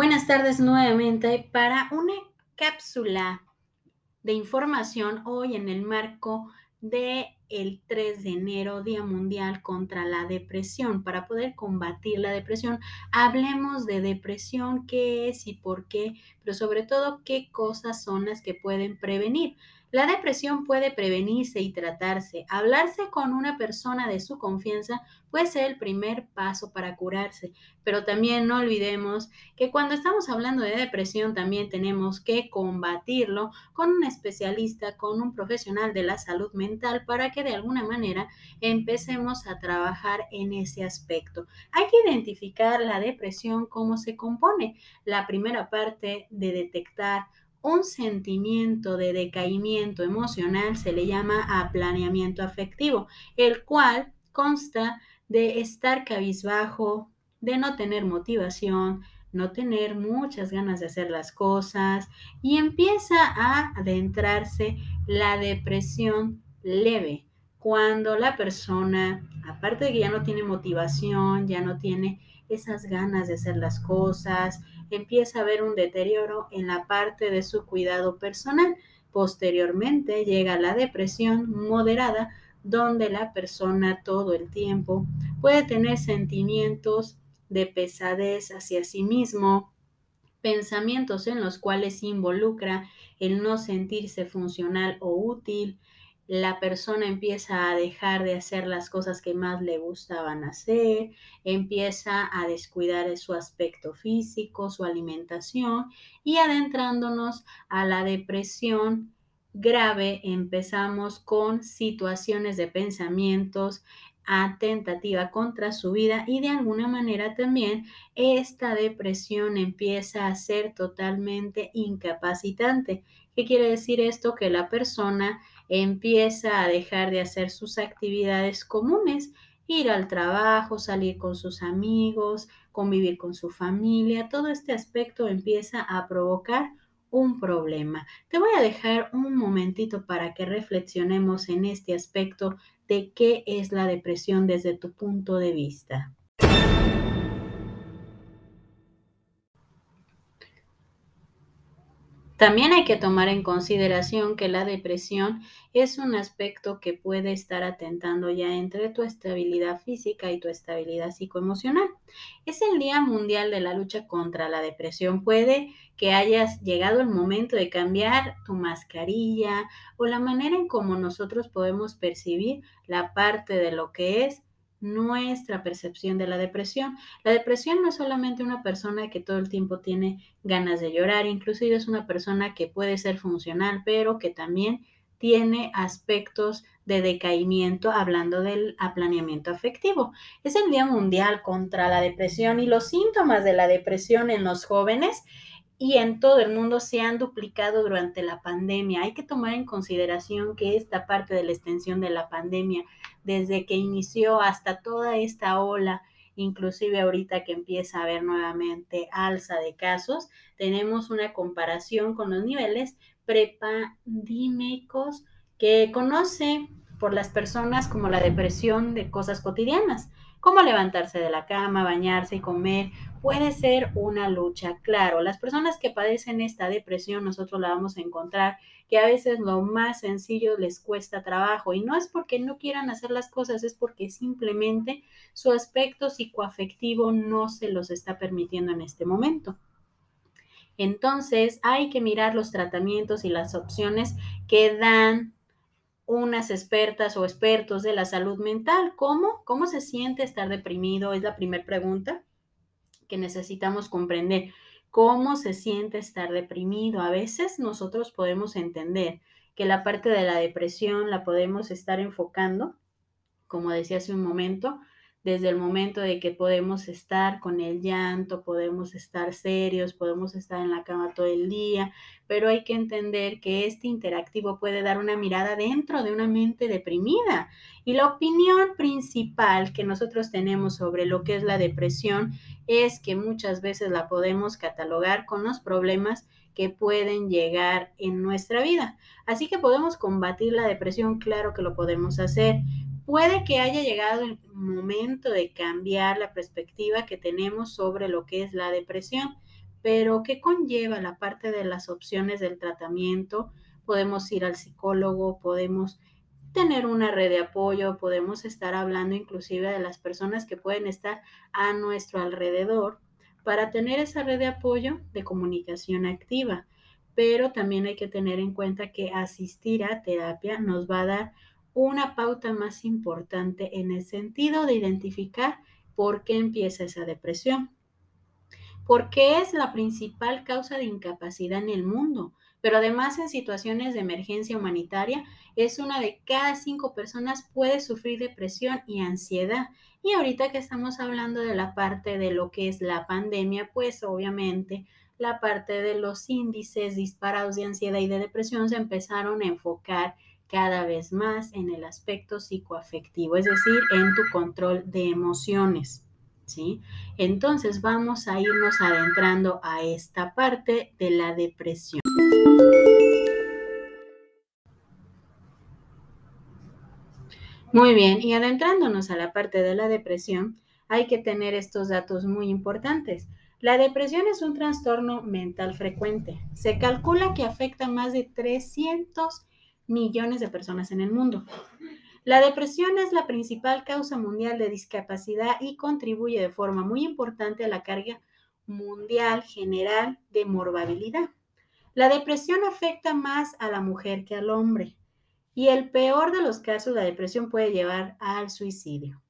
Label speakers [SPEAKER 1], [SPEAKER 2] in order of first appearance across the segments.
[SPEAKER 1] Buenas tardes nuevamente para una cápsula de información hoy en el marco de el 3 de enero, Día Mundial contra la Depresión. Para poder combatir la depresión, hablemos de depresión, qué es y por qué, pero sobre todo qué cosas son las que pueden prevenir. La depresión puede prevenirse y tratarse. Hablarse con una persona de su confianza puede ser el primer paso para curarse, pero también no olvidemos que cuando estamos hablando de depresión también tenemos que combatirlo con un especialista, con un profesional de la salud mental para que de alguna manera empecemos a trabajar en ese aspecto. Hay que identificar la depresión, cómo se compone. La primera parte de detectar un sentimiento de decaimiento emocional se le llama aplaneamiento afectivo, el cual consta de estar cabizbajo, de no tener motivación, no tener muchas ganas de hacer las cosas y empieza a adentrarse la depresión leve, cuando la persona, aparte de que ya no tiene motivación, ya no tiene esas ganas de hacer las cosas, empieza a haber un deterioro en la parte de su cuidado personal. Posteriormente llega la depresión moderada, donde la persona todo el tiempo puede tener sentimientos de pesadez hacia sí mismo, pensamientos en los cuales involucra el no sentirse funcional o útil, la persona empieza a dejar de hacer las cosas que más le gustaban hacer, empieza a descuidar su aspecto físico, su alimentación y adentrándonos a la depresión grave empezamos con situaciones de pensamientos a tentativa contra su vida y de alguna manera también esta depresión empieza a ser totalmente incapacitante. ¿Qué quiere decir esto? Que la persona empieza a dejar de hacer sus actividades comunes, ir al trabajo, salir con sus amigos, convivir con su familia, todo este aspecto empieza a provocar un problema. Te voy a dejar un momentito para que reflexionemos en este aspecto de qué es la depresión desde tu punto de vista. También hay que tomar en consideración que la depresión es un aspecto que puede estar atentando ya entre tu estabilidad física y tu estabilidad psicoemocional. Es el Día Mundial de la Lucha contra la Depresión. Puede que hayas llegado el momento de cambiar tu mascarilla o la manera en cómo nosotros podemos percibir la parte de lo que es nuestra percepción de la depresión. La depresión no es solamente una persona que todo el tiempo tiene ganas de llorar, inclusive es una persona que puede ser funcional, pero que también tiene aspectos de decaimiento, hablando del aplaneamiento afectivo. Es el Día Mundial contra la Depresión y los síntomas de la depresión en los jóvenes y en todo el mundo se han duplicado durante la pandemia. Hay que tomar en consideración que esta parte de la extensión de la pandemia, desde que inició hasta toda esta ola, inclusive ahorita que empieza a haber nuevamente alza de casos, tenemos una comparación con los niveles prepandémicos que conoce por las personas como la depresión de cosas cotidianas, como levantarse de la cama, bañarse y comer, puede ser una lucha. Claro, las personas que padecen esta depresión, nosotros la vamos a encontrar que a veces lo más sencillo les cuesta trabajo y no es porque no quieran hacer las cosas, es porque simplemente su aspecto psicoafectivo no se los está permitiendo en este momento. Entonces hay que mirar los tratamientos y las opciones que dan unas expertas o expertos de la salud mental. ¿Cómo? ¿Cómo se siente estar deprimido? Es la primera pregunta que necesitamos comprender cómo se siente estar deprimido. A veces nosotros podemos entender que la parte de la depresión la podemos estar enfocando, como decía hace un momento, desde el momento de que podemos estar con el llanto, podemos estar serios, podemos estar en la cama todo el día, pero hay que entender que este interactivo puede dar una mirada dentro de una mente deprimida. Y la opinión principal que nosotros tenemos sobre lo que es la depresión es que muchas veces la podemos catalogar con los problemas que pueden llegar en nuestra vida. Así que podemos combatir la depresión, claro que lo podemos hacer, puede que haya llegado el momento de cambiar la perspectiva que tenemos sobre lo que es la depresión, pero ¿qué conlleva la parte de las opciones del tratamiento? Podemos ir al psicólogo, podemos tener una red de apoyo, podemos estar hablando inclusive de las personas que pueden estar a nuestro alrededor para tener esa red de apoyo de comunicación activa. Pero también hay que tener en cuenta que asistir a terapia nos va a dar una pauta más importante en el sentido de identificar por qué empieza esa depresión. Porque es la principal causa de incapacidad en el mundo pero además en situaciones de emergencia humanitaria es una de cada cinco personas puede sufrir depresión y ansiedad. Y ahorita que estamos hablando de la parte de lo que es la pandemia, pues obviamente la parte de los índices disparados de ansiedad y de depresión se empezaron a enfocar cada vez más en el aspecto psicoafectivo, es decir, en tu control de emociones. ¿Sí? Entonces vamos a irnos adentrando a esta parte de la depresión. Muy bien, y adentrándonos a la parte de la depresión, hay que tener estos datos muy importantes. La depresión es un trastorno mental frecuente. Se calcula que afecta a más de 300 millones de personas en el mundo. La depresión es la principal causa mundial de discapacidad y contribuye de forma muy importante a la carga mundial general de morbabilidad. La depresión afecta más a la mujer que al hombre y el peor de los casos la depresión puede llevar al suicidio.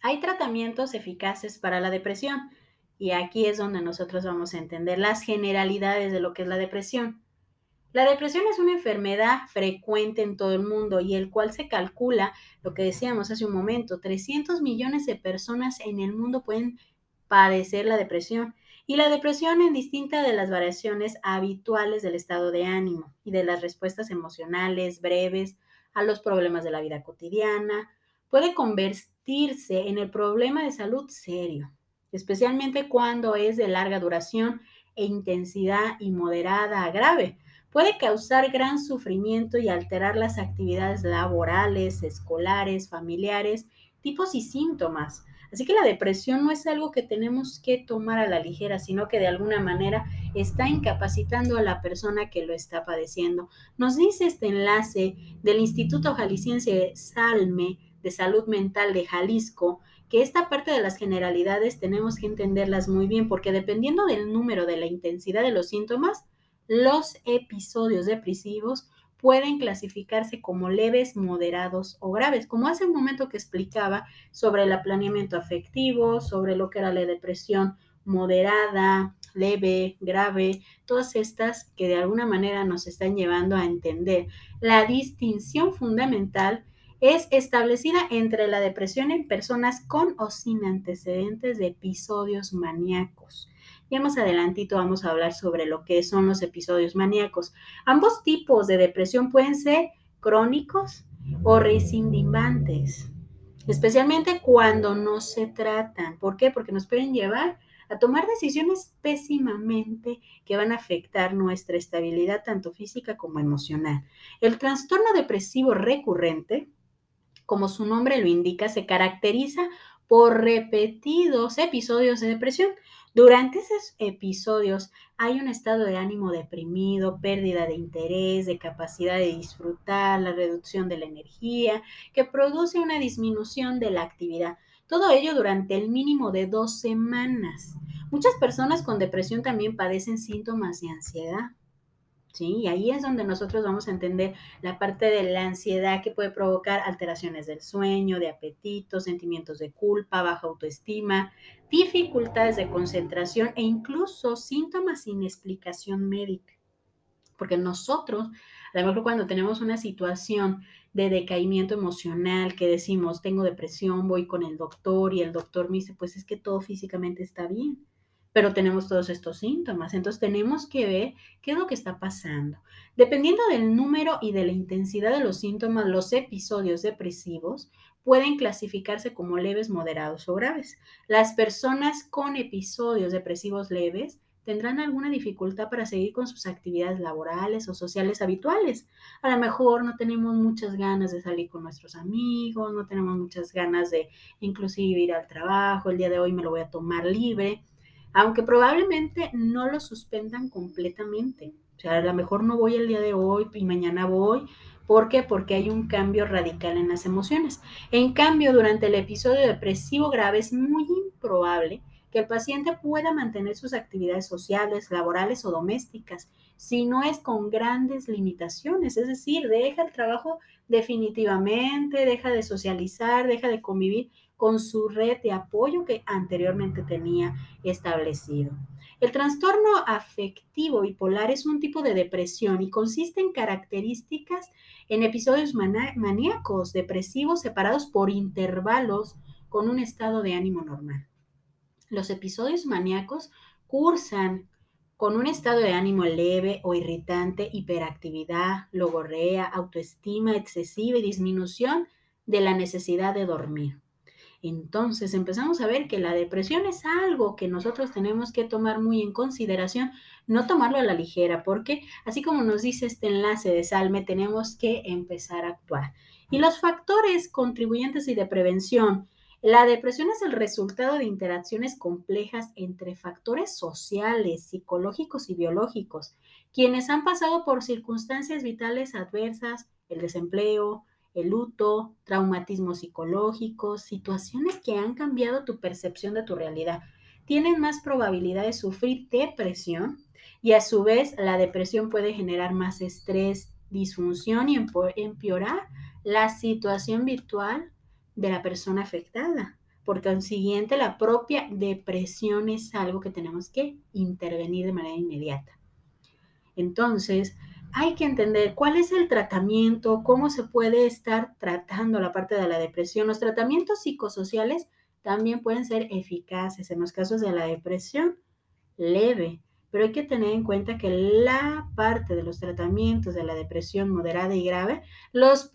[SPEAKER 1] Hay tratamientos eficaces para la depresión y aquí es donde nosotros vamos a entender las generalidades de lo que es la depresión. La depresión es una enfermedad frecuente en todo el mundo y el cual se calcula, lo que decíamos hace un momento, 300 millones de personas en el mundo pueden padecer la depresión y la depresión en distinta de las variaciones habituales del estado de ánimo y de las respuestas emocionales breves a los problemas de la vida cotidiana, puede convertirse en el problema de salud serio, especialmente cuando es de larga duración e intensidad y moderada a grave. Puede causar gran sufrimiento y alterar las actividades laborales, escolares, familiares, tipos y síntomas, Así que la depresión no es algo que tenemos que tomar a la ligera, sino que de alguna manera está incapacitando a la persona que lo está padeciendo. Nos dice este enlace del Instituto Jalisciense Salme de Salud Mental de Jalisco que esta parte de las generalidades tenemos que entenderlas muy bien porque dependiendo del número de la intensidad de los síntomas, los episodios depresivos pueden clasificarse como leves, moderados o graves, como hace un momento que explicaba sobre el planeamiento afectivo, sobre lo que era la depresión moderada, leve, grave, todas estas que de alguna manera nos están llevando a entender. La distinción fundamental es establecida entre la depresión en personas con o sin antecedentes de episodios maníacos ya más adelantito vamos a hablar sobre lo que son los episodios maníacos. Ambos tipos de depresión pueden ser crónicos o recidivantes, especialmente cuando no se tratan. ¿Por qué? Porque nos pueden llevar a tomar decisiones pésimamente que van a afectar nuestra estabilidad tanto física como emocional. El trastorno depresivo recurrente, como su nombre lo indica, se caracteriza por repetidos episodios de depresión durante esos episodios hay un estado de ánimo deprimido, pérdida de interés, de capacidad de disfrutar, la reducción de la energía, que produce una disminución de la actividad. Todo ello durante el mínimo de dos semanas. Muchas personas con depresión también padecen síntomas de ansiedad. ¿Sí? Y ahí es donde nosotros vamos a entender la parte de la ansiedad que puede provocar alteraciones del sueño, de apetito, sentimientos de culpa, baja autoestima, dificultades de concentración e incluso síntomas sin explicación médica. Porque nosotros, a lo cuando tenemos una situación de decaimiento emocional, que decimos, tengo depresión, voy con el doctor y el doctor me dice, pues es que todo físicamente está bien pero tenemos todos estos síntomas. Entonces tenemos que ver qué es lo que está pasando. Dependiendo del número y de la intensidad de los síntomas, los episodios depresivos pueden clasificarse como leves, moderados o graves. Las personas con episodios depresivos leves tendrán alguna dificultad para seguir con sus actividades laborales o sociales habituales. A lo mejor no tenemos muchas ganas de salir con nuestros amigos, no tenemos muchas ganas de inclusive ir al trabajo, el día de hoy me lo voy a tomar libre aunque probablemente no lo suspendan completamente. O sea, a lo mejor no voy el día de hoy y mañana voy. ¿Por qué? Porque hay un cambio radical en las emociones. En cambio, durante el episodio depresivo grave es muy improbable que el paciente pueda mantener sus actividades sociales, laborales o domésticas, si no es con grandes limitaciones, es decir, deja el trabajo definitivamente, deja de socializar, deja de convivir con su red de apoyo que anteriormente tenía establecido. El trastorno afectivo bipolar es un tipo de depresión y consiste en características en episodios maníacos depresivos separados por intervalos con un estado de ánimo normal. Los episodios maníacos cursan con un estado de ánimo leve o irritante, hiperactividad, logorrea, autoestima excesiva y disminución de la necesidad de dormir. Entonces empezamos a ver que la depresión es algo que nosotros tenemos que tomar muy en consideración, no tomarlo a la ligera, porque así como nos dice este enlace de Salme, tenemos que empezar a actuar. Y los factores contribuyentes y de prevención la depresión es el resultado de interacciones complejas entre factores sociales, psicológicos y biológicos, quienes han pasado por circunstancias vitales adversas, el desempleo, el luto, traumatismos psicológicos, situaciones que han cambiado tu percepción de tu realidad. Tienen más probabilidad de sufrir depresión y a su vez la depresión puede generar más estrés, disfunción y empeorar la situación virtual de la persona afectada. Por consiguiente, la propia depresión es algo que tenemos que intervenir de manera inmediata. Entonces, hay que entender cuál es el tratamiento, cómo se puede estar tratando la parte de la depresión. Los tratamientos psicosociales también pueden ser eficaces en los casos de la depresión leve, pero hay que tener en cuenta que la parte de los tratamientos de la depresión moderada y grave, los,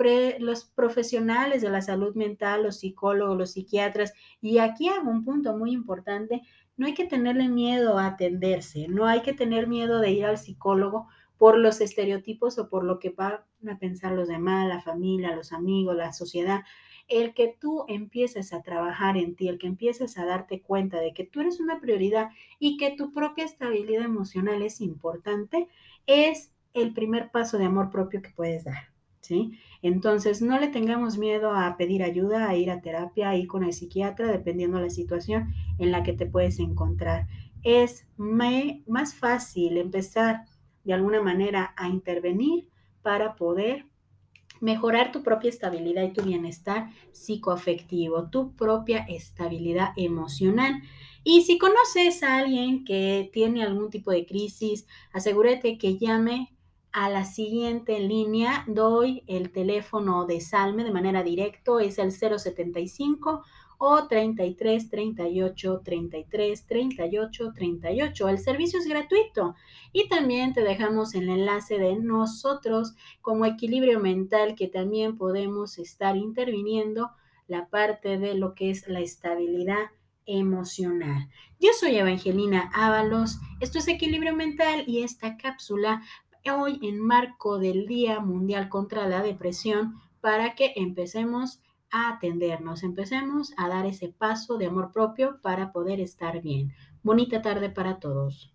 [SPEAKER 1] profesionales de la salud mental, los psicólogos, los psiquiatras, y aquí hago un punto muy importante, no hay que tenerle miedo a atenderse, no hay que tener miedo de ir al psicólogo por los estereotipos o por lo que van a pensar los demás, la familia, los amigos, la sociedad el que tú empieces a trabajar en ti, el que empieces a darte cuenta de que tú eres una prioridad y que tu propia estabilidad emocional es importante, es el primer paso de amor propio que puedes dar. ¿Sí? Entonces, no le tengamos miedo a pedir ayuda, a ir a terapia, a ir con el psiquiatra, dependiendo de la situación en la que te puedes encontrar. Es más fácil empezar de alguna manera a intervenir para poder mejorar tu propia estabilidad y tu bienestar psicoafectivo, tu propia estabilidad emocional. Y si conoces a alguien que tiene algún tipo de crisis, asegúrate que llame a la siguiente línea. Doy el teléfono de Salme de manera directa, es el 075 o 33 38 33 38 38. El servicio es gratuito y también te dejamos el enlace de nosotros como equilibrio mental que también podemos estar interviniendo la parte de lo que es la estabilidad emocional. Yo soy Evangelina Ábalos, esto es Equilibrio Mental y esta cápsula hoy en marco del Día Mundial contra la Depresión para que empecemos a atendernos, empecemos a dar ese paso de amor propio para poder estar bien. Bonita tarde para todos.